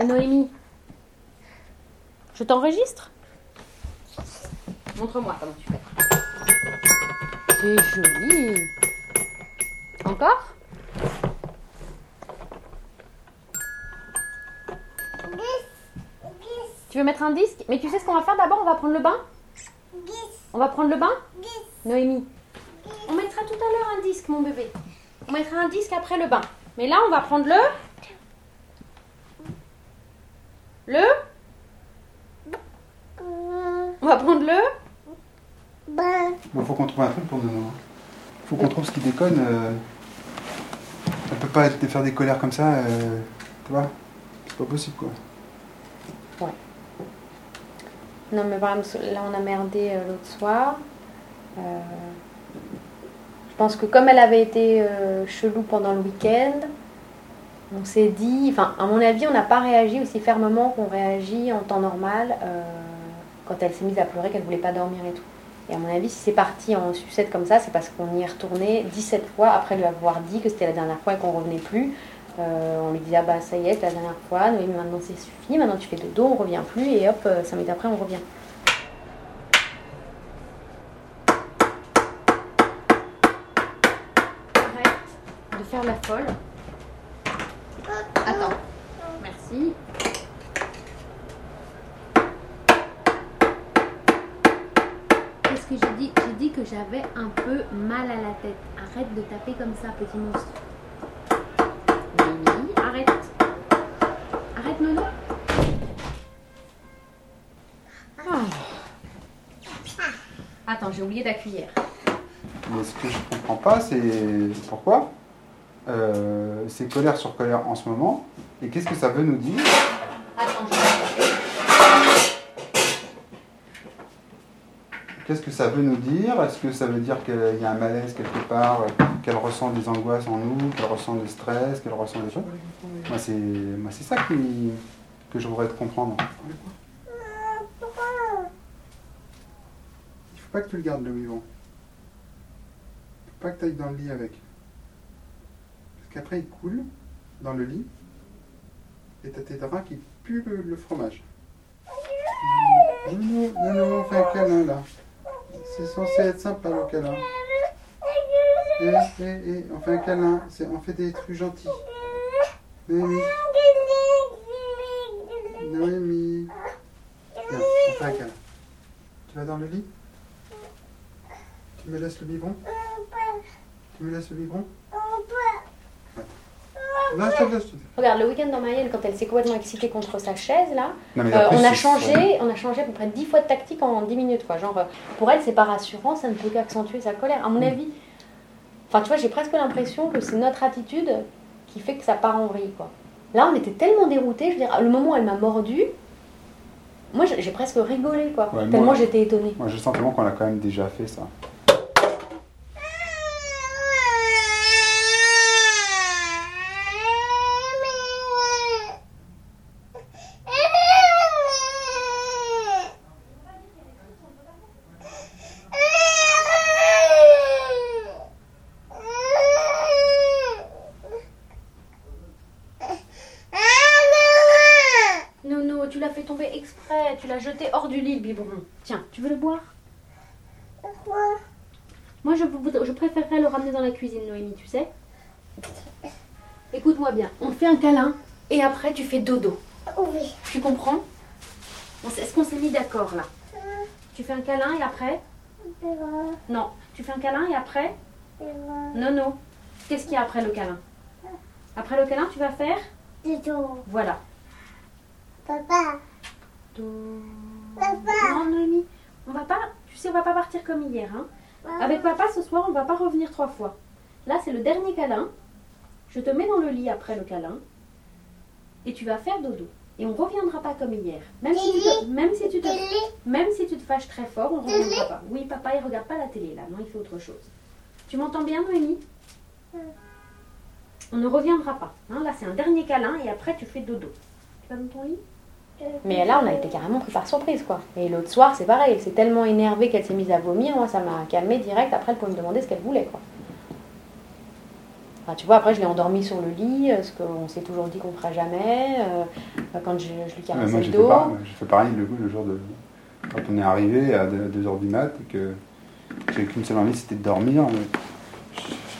Et Noémie. Je t'enregistre? Montre-moi comment tu fais. C'est joli. Encore? Tu veux mettre un disque? Mais tu sais ce qu'on va faire d'abord? On va prendre le bain? On va prendre le bain? Noémie. On mettra tout à l'heure un disque, mon bébé. On mettra un disque après le bain. Mais là, on va prendre le. Le On va prendre le. Bon, faut qu'on trouve un truc pour nous. hein. Faut qu'on trouve ce qui déconne. euh. Elle peut pas être- faire des colères comme ça, euh, tu vois C'est pas possible quoi. Non, mais par exemple, là, on a merdé euh, l'autre soir. Euh, je pense que comme elle avait été euh, chelou pendant le week-end, on s'est dit, enfin, à mon avis, on n'a pas réagi aussi fermement qu'on réagit en temps normal euh, quand elle s'est mise à pleurer, qu'elle voulait pas dormir et tout. Et à mon avis, si c'est parti en sucette comme ça, c'est parce qu'on y est retourné 17 fois après lui avoir dit que c'était la dernière fois et qu'on revenait plus. Euh, on lui disait, ah bah ça y est, la dernière fois, Noémie, maintenant c'est suffit, maintenant tu fais dodo, on revient plus, et hop, euh, 5 minutes après, on revient. Arrête de faire la folle. Attends. Merci. Que j'ai dit J'ai dit que j'avais un peu mal à la tête. Arrête de taper comme ça, petit monstre. Mimi, arrête. Arrête, Nono. Ah. Attends, j'ai oublié ta cuillère. Mais ce que je comprends pas, c'est pourquoi euh, c'est colère sur colère en ce moment. Et qu'est-ce que ça veut nous dire? Qu'est-ce que ça veut nous dire? Est-ce que ça veut dire qu'il y a un malaise quelque part, qu'elle ressent des angoisses en nous, qu'elle ressent du stress, qu'elle ressent des choses? Moi, c'est moi, c'est ça que je voudrais te comprendre. Il faut pas que tu le gardes le vivant. Il faut pas que tu ailles dans le lit avec. Parce qu'après, il coule dans le lit et t'as tes draps qui puent le, fromage. Non, non, non, là. C'est censé être sympa le câlin. Eh, on fait un câlin. On fait des trucs gentils. Noémie, Noémie. Viens, un câlin. Tu vas dans le lit? Tu me laisses le biberon? Tu me laisses le biberon? Là, je te laisse. je te laisse. Regarde, le week-end dans Mayenne, quand elle s'est complètement excitée contre sa chaise, là, Non, euh, après, on, a changé, on a changé à peu près 10 fois de tactique en 10 minutes. Quoi. Genre, euh, pour elle, c'est pas rassurant, ça ne peut qu'accentuer sa colère. À mon Mm. avis, enfin, tu vois, j'ai presque l'impression que c'est notre attitude qui fait que ça part en vrille. Quoi. Là, on était tellement déroutés. Je veux dire, le moment où elle m'a mordu, moi, j'ai presque rigolé, quoi. Ouais, tellement j'étais étonnée. Moi, j'ai le sentiment qu'on a quand même déjà fait ça. Non, non, tu l'as fait tomber exprès. Tu l'as jeté hors du lit, le biberon. Tiens, tu veux le boire? Moi, je, préférerais le ramener dans la cuisine, Noémie, tu sais Écoute-moi bien. On fait un câlin et après, tu fais dodo. Oui. Tu comprends? Est-ce qu'on s'est mis d'accord, là? Tu fais un câlin et après? Non. Tu fais un câlin et après? Non, non. Qu'est-ce qu'il y a après le câlin? Après le câlin, tu vas faire? Dodo. Voilà. Papa. Do... Papa. Non, Noémie, on va pas, tu sais, on va pas partir comme hier. Hein. Avec papa ce soir, on va pas revenir trois fois. Là, c'est le dernier câlin. Je te mets dans le lit après le câlin. Et tu vas faire dodo. Et on reviendra pas comme hier. Même si tu te, même si tu te, Télé. même si tu te fâches très fort, on reviendra pas. Oui, papa, il regarde pas la télé là. Non, il fait autre chose. Tu m'entends bien, Noémie? On ne reviendra pas. hein. Là, c'est un dernier câlin et après, tu fais dodo. Tu vas dans ton lit? Mais là, on a été carrément pris par surprise, quoi. Et l'autre soir, c'est pareil. Elle s'est tellement énervée qu'elle s'est mise à vomir. Moi, ça m'a calmée direct. Après, elle pouvait me demander ce qu'elle voulait, quoi. Enfin, tu vois, après, je l'ai endormi sur le lit, euh, ce qu'on s'est toujours dit qu'on fera jamais. euh, euh, quand je, je lui moi, le dos. pareil, j'ai fait pareil le, le jour de. Quand on est arrivé à 2h du mat et que j'avais qu'une seule envie, c'était de dormir. mais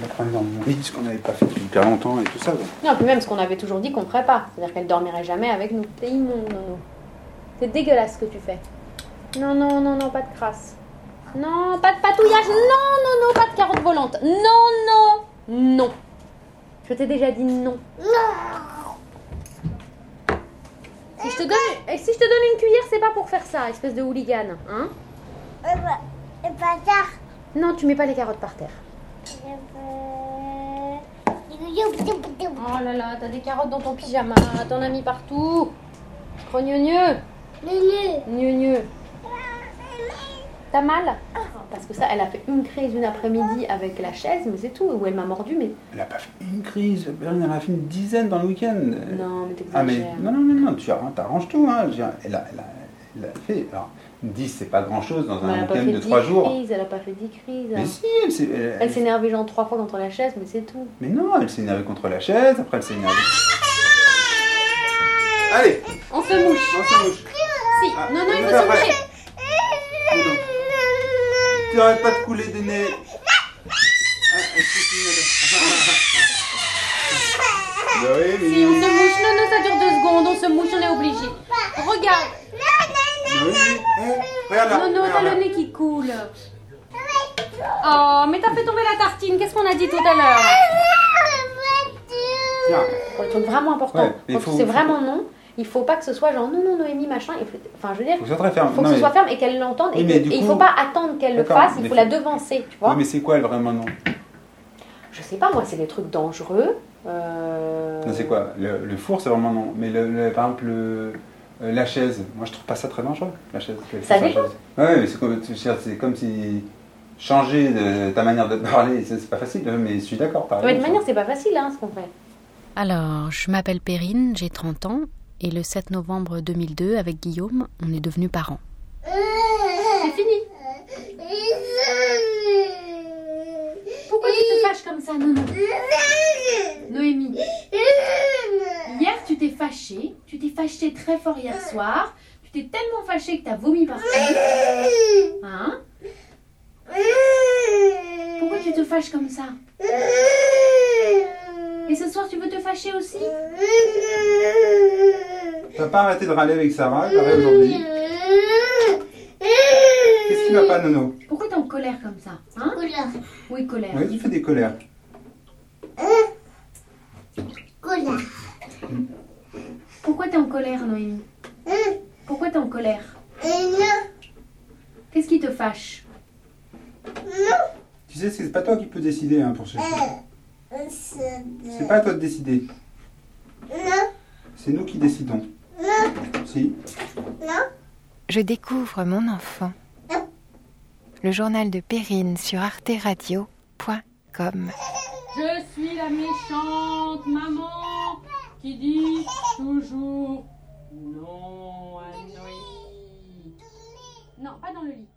Prenais dans mon lit, ce qu'on n'avait pas fait depuis hyper longtemps et tout ça. donc. Non, puis même ce qu'on avait toujours dit qu'on ferait pas. C'est-à-dire qu'elle dormirait jamais avec nous. C'est immonde, Nono. C'est dégueulasse ce que tu fais. Non, non, non, non, pas de crasse. Non, pas de patouillage. Non, non, non, pas de carotte volante. Non, non, non. Je t'ai déjà dit non. Si je te donne, et si je te donne une cuillère, c'est pas pour faire ça, espèce de hooligan, hein? Et pas, et pas ça. Non, tu mets pas les carottes par terre. Oh là là, t'as des carottes dans ton pyjama, t'en as mis partout. Crogneux, Lulu. gneu, T'as mal Parce que ça, elle a fait une crise une après-midi avec la chaise, mais c'est tout. Où elle m'a mordu, mais. Elle a pas fait une crise, elle en a fait une dizaine dans le week-end. Non, mais Ah mais non, non, non, non, tu arranges, t'arranges tout. Hein. Elle, a, elle, a, elle a fait. Alors, 10, c'est pas grand chose dans un week-end de 10 3 jours. crises, elle a pas fait 10 crises. Mais si, elle s'est. elle- Elle s'est énervée genre trois fois contre la chaise, mais c'est tout. Mais non, elle s'est énervée contre la chaise, après elle s'est énervée. Allez, On se mouche. on se mouche. Si. Ah, non, non, il faut se moucher. Tu arrêtes pas de couler des nez. Ah, Si, on se mouche. Non, non, ça dure deux secondes. On se mouche, on est obligé. Regarde. Oui, regarde là. Non, non, t'as le nez qui coule. Oh, mais t'as fait tomber la tartine. Qu'est-ce qu'on a dit tout à l'heure Tiens. Pour les trucs vraiment importants. Ouais, mais Quand faut- c'est faut- vraiment non, il faut pas que ce soit genre non, non, Noémie, machin. Il faut- Enfin, je veux dire, Faut que ça soit très ferme. il faut que Non, ce mais- soit ferme et qu'elle l'entende. Oui, et, mais que- du et il coup- faut pas attendre qu'elle le D'accord, fasse, il mais faut faut- la devancer, tu vois. Oui, mais c'est quoi vraiment non Je sais pas, moi, c'est des trucs dangereux. Euh... Non, c'est quoi le, le four, c'est vraiment non. Mais le, le- par exemple, le- euh, la chaise, moi je trouve pas ça très dangereux, la chaise. Ça dépend. Ouais, mais c'est comme, si changer de ta manière de parler, c'est pas facile, mais je suis d'accord. de raison, manière, c'est pas facile, hein, ce qu'on fait. Alors, je m'appelle Perrine, j'ai 30 ans, et le 7 novembre 2002, avec Guillaume, on est devenus parents. C'est fini. Pourquoi tu te fâches comme ça, non, non Noémie, hier, tu t'es. Tu fâchée très fort hier soir. Tu t'es tellement fâchée que t'as vomi partout. Hein Pourquoi tu te fâches comme ça Et ce soir, tu veux te fâcher aussi T'as pas arrêté de râler avec Sarah, pareil aujourd'hui. Qu'est-ce qui va pas, Nono Pourquoi t'es en colère comme ça Hein Couleur. Oui, colère. Oui, tu fais des colères. Couleur. Pourquoi t'es en colère, Noémie Pourquoi t'es en colère. Qu'est-ce qui te fâche Tu sais, c'est pas toi qui peux décider hein, pour ce C'est C'est pas à toi de décider. Non. C'est nous qui décidons. Non. Si. Non. Je découvre mon enfant. Le journal de Perrine sur arteradio.com. Je suis la méchante maman qui dit toujours non à. Non, pas dans le lit.